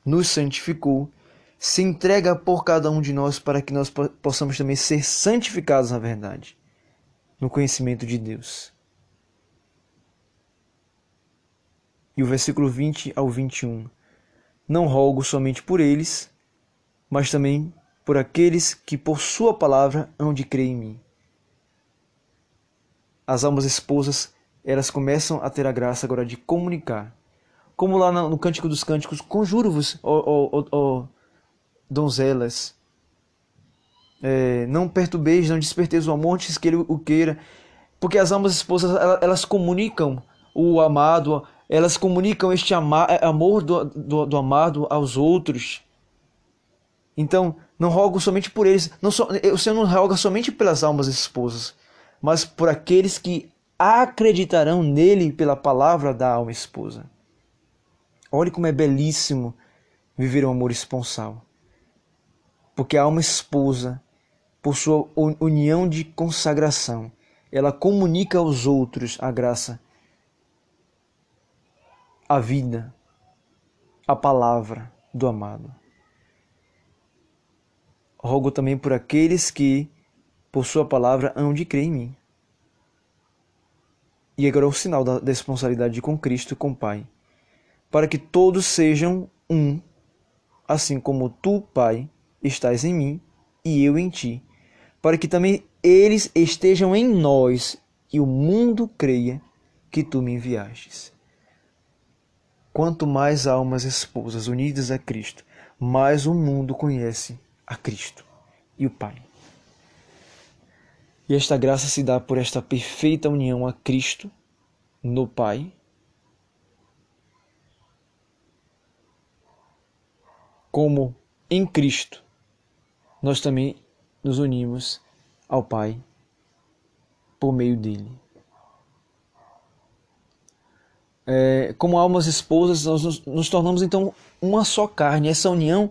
nos santificou, se entrega por cada um de nós para que nós possamos também ser santificados na verdade, no conhecimento de Deus. E o versículo 20 ao 21. Não rogo somente por eles, mas também por aqueles que por sua palavra hão de crer em mim. As almas esposas, elas começam a ter a graça agora de comunicar como lá no, Cântico dos Cânticos, conjuro-vos, ó, ó, ó, donzelas, é, não perturbeis, não desperteis o amor antes que ele o queira, porque as almas esposas, elas, comunicam o amado, elas comunicam este é, amor do, do, do, amado aos outros. Então, não rogo somente por eles, não so, o Senhor não roga somente pelas almas esposas, mas por aqueles que acreditarão nele pela palavra da alma esposa. Olhe como é belíssimo viver um amor esponsal. Porque a alma esposa, por sua união de consagração, ela comunica aos outros a graça, a vida, a palavra do amado. Rogo também por aqueles que, por sua palavra, hão de crer em mim. E agora é o sinal da responsabilidade com Cristo e com o Pai, para que todos sejam um, assim como tu, Pai, estás em mim e eu em ti, para que também eles estejam em nós e o mundo creia que tu me enviastes. Quanto mais almas esposas unidas a Cristo, mais o mundo conhece a Cristo e o Pai. E esta graça se dá por esta perfeita união a Cristo no Pai. Como em Cristo nós também nos unimos ao Pai por meio dele. É, como almas esposas, nós nos, nos tornamos então uma só carne. Essa união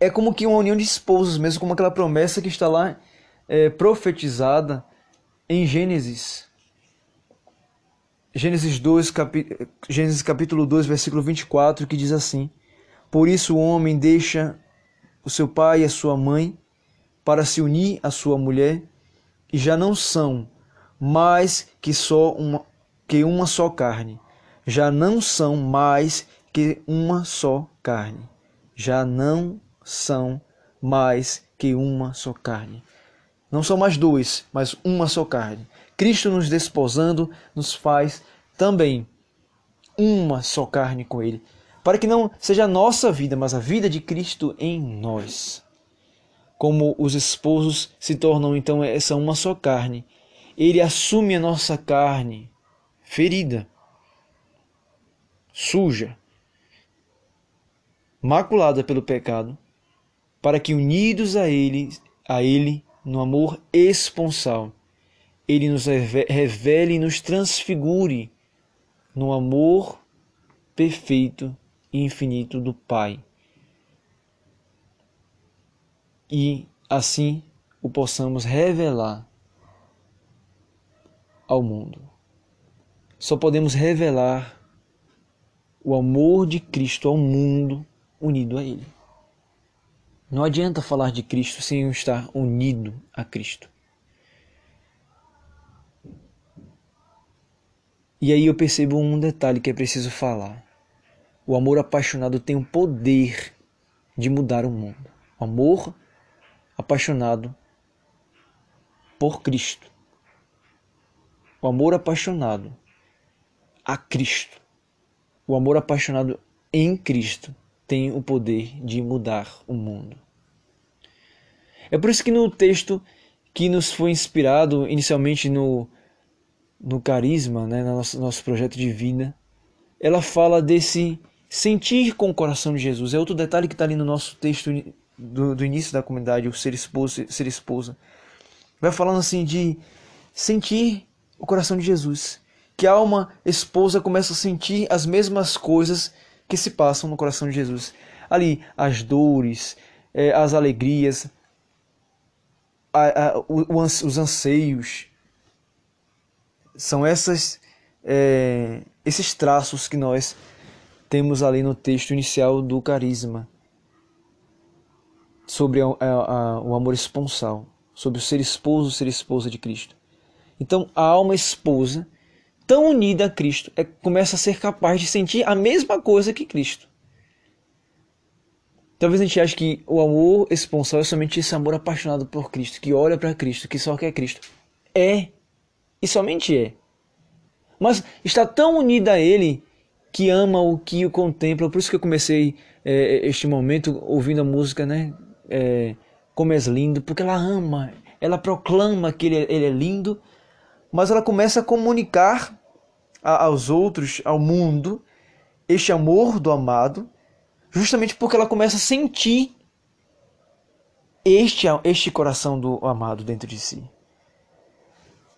é como que uma união de esposos, mesmo como aquela promessa que está lá é, profetizada em Gênesis. Gênesis, 2, capi... Gênesis capítulo 2, versículo 24, que diz assim: Por isso o homem deixa o seu pai e a sua mãe para se unir à sua mulher, e já não são mais que só uma que uma só carne. Já não são mais que uma só carne. Já não são mais que uma só carne. Não são mais dois, mas uma só carne. Cristo nos desposando nos faz também uma só carne com Ele, para que não seja a nossa vida, mas a vida de Cristo em nós. Como os esposos se tornam então essa uma só carne, Ele assume a nossa carne ferida, suja, maculada pelo pecado, para que unidos a Ele, a Ele no amor esponsal, Ele nos revele e nos transfigure no amor perfeito e infinito do Pai. E assim o possamos revelar ao mundo. Só podemos revelar o amor de Cristo ao mundo unido a Ele. Não adianta falar de Cristo sem estar unido a Cristo. E aí eu percebo um detalhe que é preciso falar. O amor apaixonado tem o poder de mudar o mundo. O amor apaixonado por Cristo. O amor apaixonado a Cristo. O amor apaixonado em Cristo tem o poder de mudar o mundo. É por isso que no texto que nos foi inspirado inicialmente no, no carisma, né, no nosso, nosso projeto de vida, ela fala desse sentir com o coração de Jesus. É outro detalhe que está ali no nosso texto do, do início da comunidade, o ser esposo, ser esposa. Vai falando assim de sentir o coração de Jesus. Que a alma esposa começa a sentir as mesmas coisas que se passam no coração de Jesus. Ali, as dores, é, as alegrias, os anseios. São essas, é, esses traços que nós temos ali no texto inicial do carisma sobre a, a, o amor esponsal, sobre o ser esposo, ser esposa de Cristo. Então, a alma esposa tão unida a Cristo, é, começa a ser capaz de sentir a mesma coisa que Cristo. Talvez a gente ache que o amor esponsal é somente esse amor apaixonado por Cristo, que olha para Cristo, que só quer Cristo. É, e somente é. Mas está tão unida a Ele que ama o que o contempla. Por isso que eu comecei é, este momento ouvindo a música, né? É, Como és lindo, porque ela ama, ela proclama que ele é, ele é lindo, mas ela começa a comunicar aos outros, ao mundo, este amor do amado, justamente porque ela começa a sentir este, este coração do amado dentro de si.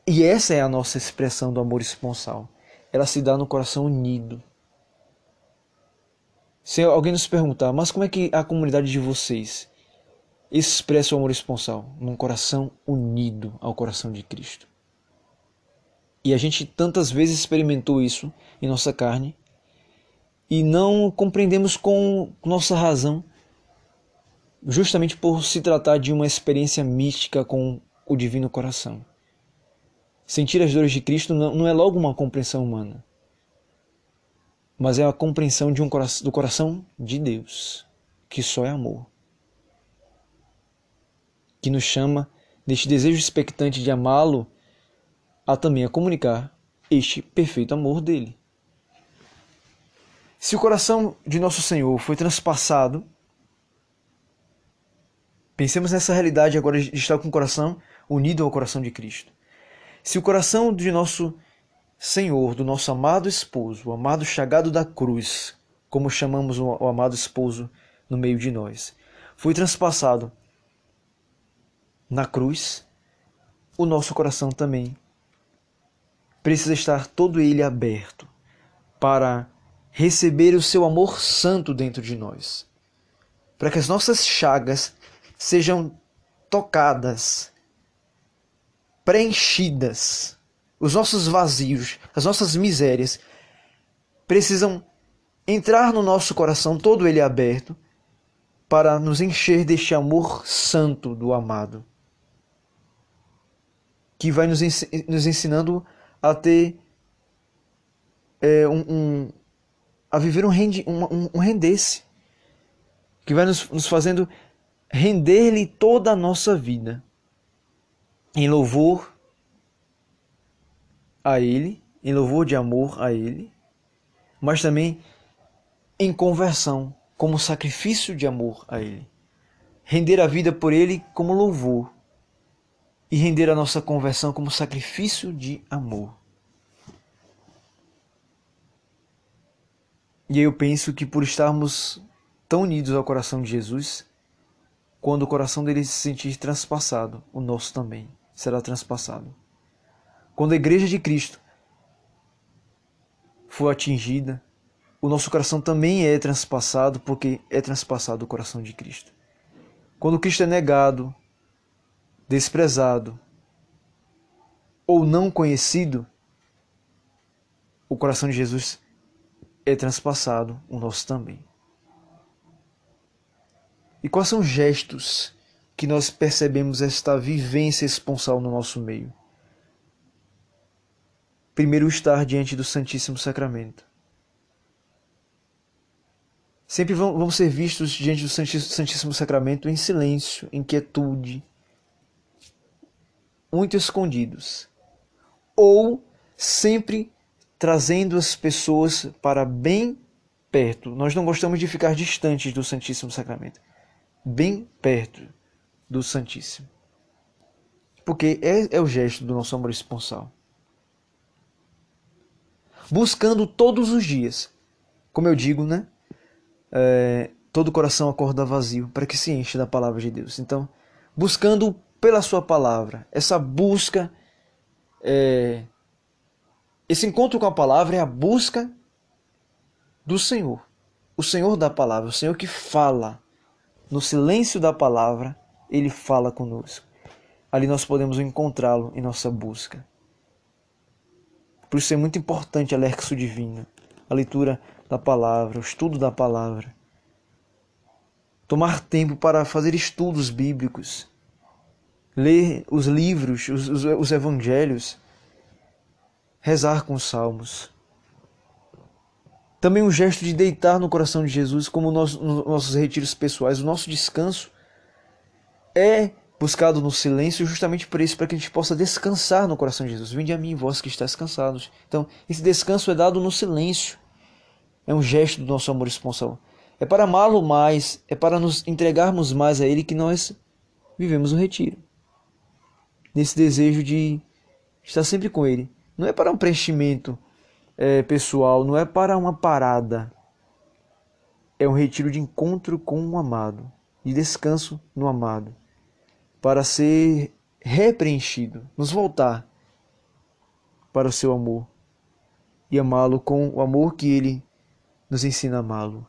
E essa é a nossa expressão do amor esponsal. Ela se dá no coração unido. Se alguém nos perguntar, mas como é que a comunidade de vocês? expressa o amor esponsal? Num coração unido ao coração de Cristo. E a gente tantas vezes experimentou isso em nossa carne e não compreendemos com nossa razão, justamente por se tratar de uma experiência mística com o Divino Coração. Sentir as dores de Cristo não é logo uma compreensão humana, mas é a compreensão de um coração, do coração de Deus, que só é amor, que nos chama deste desejo expectante de amá-lo a também a comunicar este perfeito amor dele. Se o coração de nosso Senhor foi transpassado, pensemos nessa realidade agora de estar com o coração unido ao coração de Cristo. Se o coração de nosso Senhor, do nosso amado esposo, o amado chagado da cruz, como chamamos o amado esposo no meio de nós, foi transpassado na cruz, o nosso coração também precisa estar todo ele aberto para receber o seu amor santo dentro de nós, para que as nossas chagas sejam tocadas, preenchidas, os nossos vazios, as nossas misérias precisam entrar no nosso coração, todo ele aberto, para nos encher deste amor santo do amado, que vai nos, ensinando a ter é, um, um, a viver um, rende, um, um que vai nos, nos fazendo render-lhe toda a nossa vida em louvor a Ele, em louvor de amor a Ele, mas também em conversão, como sacrifício de amor a Ele. Render a vida por Ele como louvor e render a nossa conversão como sacrifício de amor. E aí eu penso que por estarmos tão unidos ao coração de Jesus, quando o coração dele se sentir transpassado, o nosso também será transpassado. Quando a igreja de Cristo for atingida, o nosso coração também é transpassado, porque é transpassado o coração de Cristo. Quando Cristo é negado, desprezado ou não conhecido, o coração de Jesus é transpassado, o nosso também. E quais são os gestos que nós percebemos esta vivência esponsal no nosso meio? Primeiro, estar diante do Santíssimo Sacramento. Sempre vão, ser vistos diante do Santíssimo Sacramento em silêncio, em quietude, muito escondidos, ou sempre trazendo as pessoas para bem perto. Nós não gostamos de ficar distantes do Santíssimo Sacramento, bem perto do Santíssimo, porque é, é o gesto do nosso amor esponsal. Buscando todos os dias, como eu digo, né? É, todo coração acorda vazio para que se enche da palavra de Deus. Então, buscando pela sua palavra. Essa busca, é, esse encontro com a palavra é a busca do Senhor. O Senhor da palavra, o Senhor que fala. No silêncio da palavra, ele fala conosco. Ali nós podemos encontrá-lo em nossa busca. Por isso é muito importante a lexo divina, a leitura da palavra, o estudo da palavra. Tomar tempo para fazer estudos bíblicos, ler os livros, os, os, os evangelhos, rezar com os salmos. Também um gesto de deitar no coração de Jesus, como nos, nos nossos retiros pessoais, o nosso descanso é buscado no silêncio justamente por isso, para que a gente possa descansar no coração de Jesus. Vinde a mim, vós que estáis cansados. Então, esse descanso é dado no silêncio. É um gesto do nosso amor responsável. É para amá-lo mais, é para nos entregarmos mais a Ele que nós vivemos o retiro nesse desejo de estar sempre com Ele. Não é para um preenchimento é, pessoal, não é para uma parada. É um retiro de encontro com o amado, de descanso no amado, para ser repreenchido, nos voltar para o seu amor e amá-lo com o amor que ele nos ensina a amá-lo.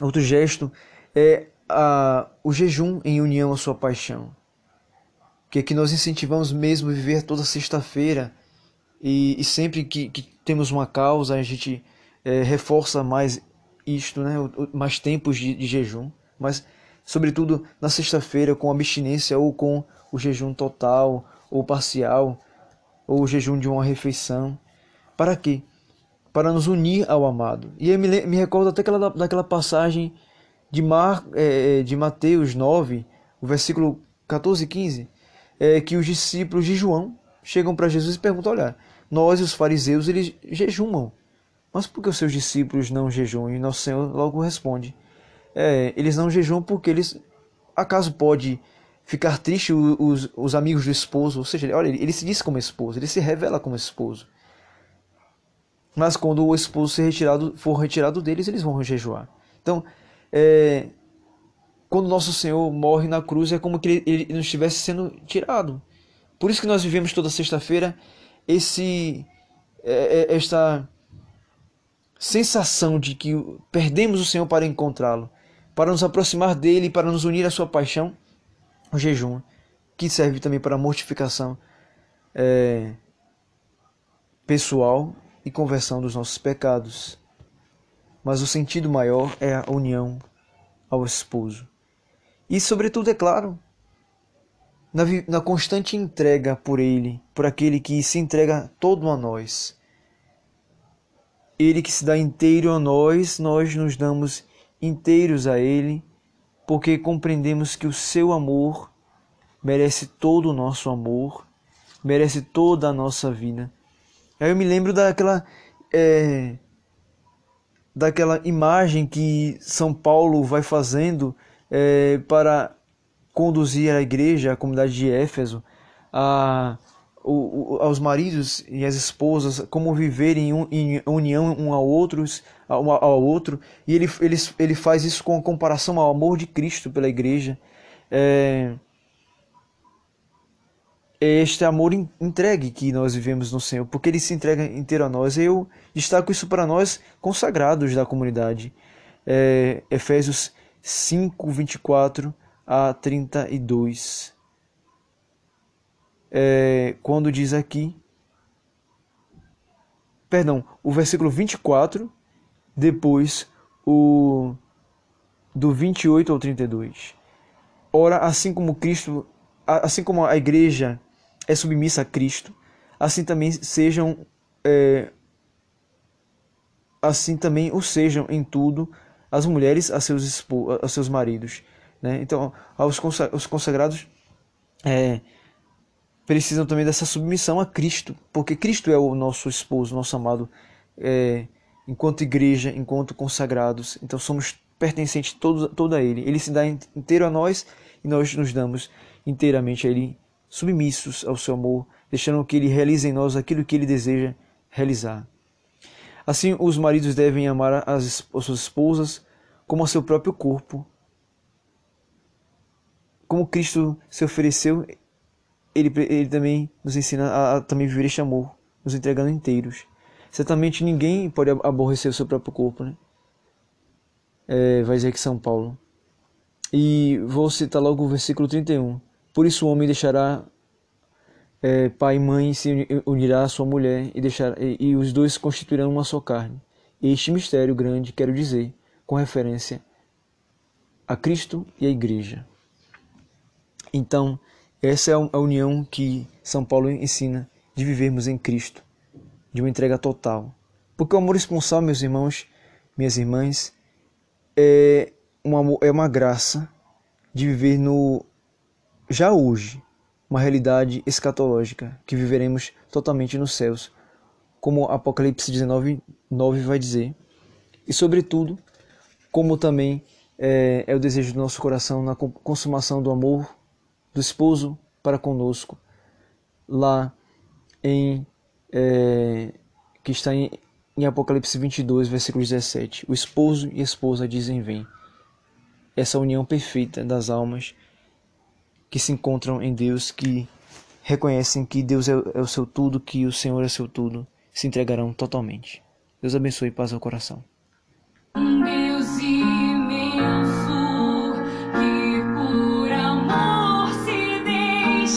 Outro gesto é a, o jejum em união à sua paixão. Que é que nós incentivamos mesmo a viver toda sexta-feira e, e, sempre que, que, temos uma causa a gente é, reforça mais isto, né? mais tempos de, de jejum, mas sobretudo na sexta-feira com abstinência ou com o jejum total ou parcial ou o jejum de uma refeição. Para quê? Para nos unir ao amado. E eu me, me recordo até aquela, daquela passagem de, Mar, é, de Mateus 9, o versículo 14 e 15, é, que os discípulos de João chegam para Jesus e perguntam: Olha, nós, os fariseus, eles jejumam, mas por que os seus discípulos não jejuam? E nosso Senhor logo responde: é, Eles não jejuam porque eles. Acaso pode ficar triste os, os amigos do esposo? Ou seja, olha, ele se diz como esposo, ele se revela como esposo. Mas quando o esposo retirado, for retirado deles, eles vão jejuar. Então, é, quando nosso Senhor morre na cruz, é como que ele, ele não estivesse sendo tirado. Por isso que nós vivemos toda sexta-feira esse é, é, esta sensação de que perdemos o Senhor para encontrá-lo, para nos aproximar dele, para nos unir à sua paixão, o jejum, que serve também para mortificação é, pessoal e conversão dos nossos pecados. Mas o sentido maior é a união ao esposo. E, sobretudo, é claro, na, na constante entrega por Ele, por aquele que se entrega todo a nós. Ele que se dá inteiro a nós, nós nos damos inteiros a Ele, porque compreendemos que o seu amor merece todo o nosso amor, merece toda a nossa vida. Aí eu me lembro daquela é, daquela imagem que São Paulo vai fazendo é, para conduzir a igreja, a comunidade de Éfeso, a, o, aos maridos e as esposas, como viverem em, união um ao, outros, ao, ao outro, e ele, ele, ele faz isso com comparação ao amor de Cristo pela igreja. É, é este amor entregue que nós vivemos no Senhor, porque Ele se entrega inteiro a nós. Eu destaco isso para nós consagrados da comunidade. É, Efésios 5, 24 a 32. É, quando diz aqui, perdão, o versículo 24, depois o do 28 ao 32. Ora, assim como Cristo, assim como a igreja é submissa a Cristo, assim também sejam é, assim também o sejam em tudo as mulheres a seus, a seus maridos né? Então, os consagrados é, precisam também dessa submissão a Cristo, porque Cristo é o nosso esposo, nosso amado, é, enquanto igreja, enquanto consagrados. Então, somos pertencentes todo, todo a Ele. Ele se dá inteiro a nós e nós nos damos inteiramente a Ele, submissos ao seu amor, deixando que Ele realize em nós aquilo que Ele deseja realizar. Assim, os maridos devem amar as, as suas esposas como a seu próprio corpo, como Cristo se ofereceu, ele, ele também nos ensina a, a, também viver este amor, nos entregando inteiros. Certamente ninguém pode aborrecer o seu próprio corpo, né? É, vai dizer que São Paulo. E vou citar logo o versículo 31. Por isso o homem deixará é, pai e mãe se unirá à sua mulher e, deixar, e, e os dois constituirão uma só carne. Este mistério grande, quero dizer, com referência a Cristo e a Igreja. Então, essa é a união que São Paulo ensina de vivermos em Cristo, de uma entrega total. Porque o amor esponsal, meus irmãos, minhas irmãs, é uma, é uma graça de viver no já hoje, uma realidade escatológica que viveremos totalmente nos céus, como Apocalipse 19, 9 vai dizer. E, sobretudo, como também é, é o desejo do nosso coração na consumação do amor do esposo para conosco, lá em é, que está em, em Apocalipse 22, versículo 17. O esposo e a esposa dizem: Vem. Essa união perfeita das almas que se encontram em Deus, que reconhecem que Deus é, é o seu tudo, que o Senhor é o seu tudo, se entregarão totalmente. Deus abençoe e paz ao coração.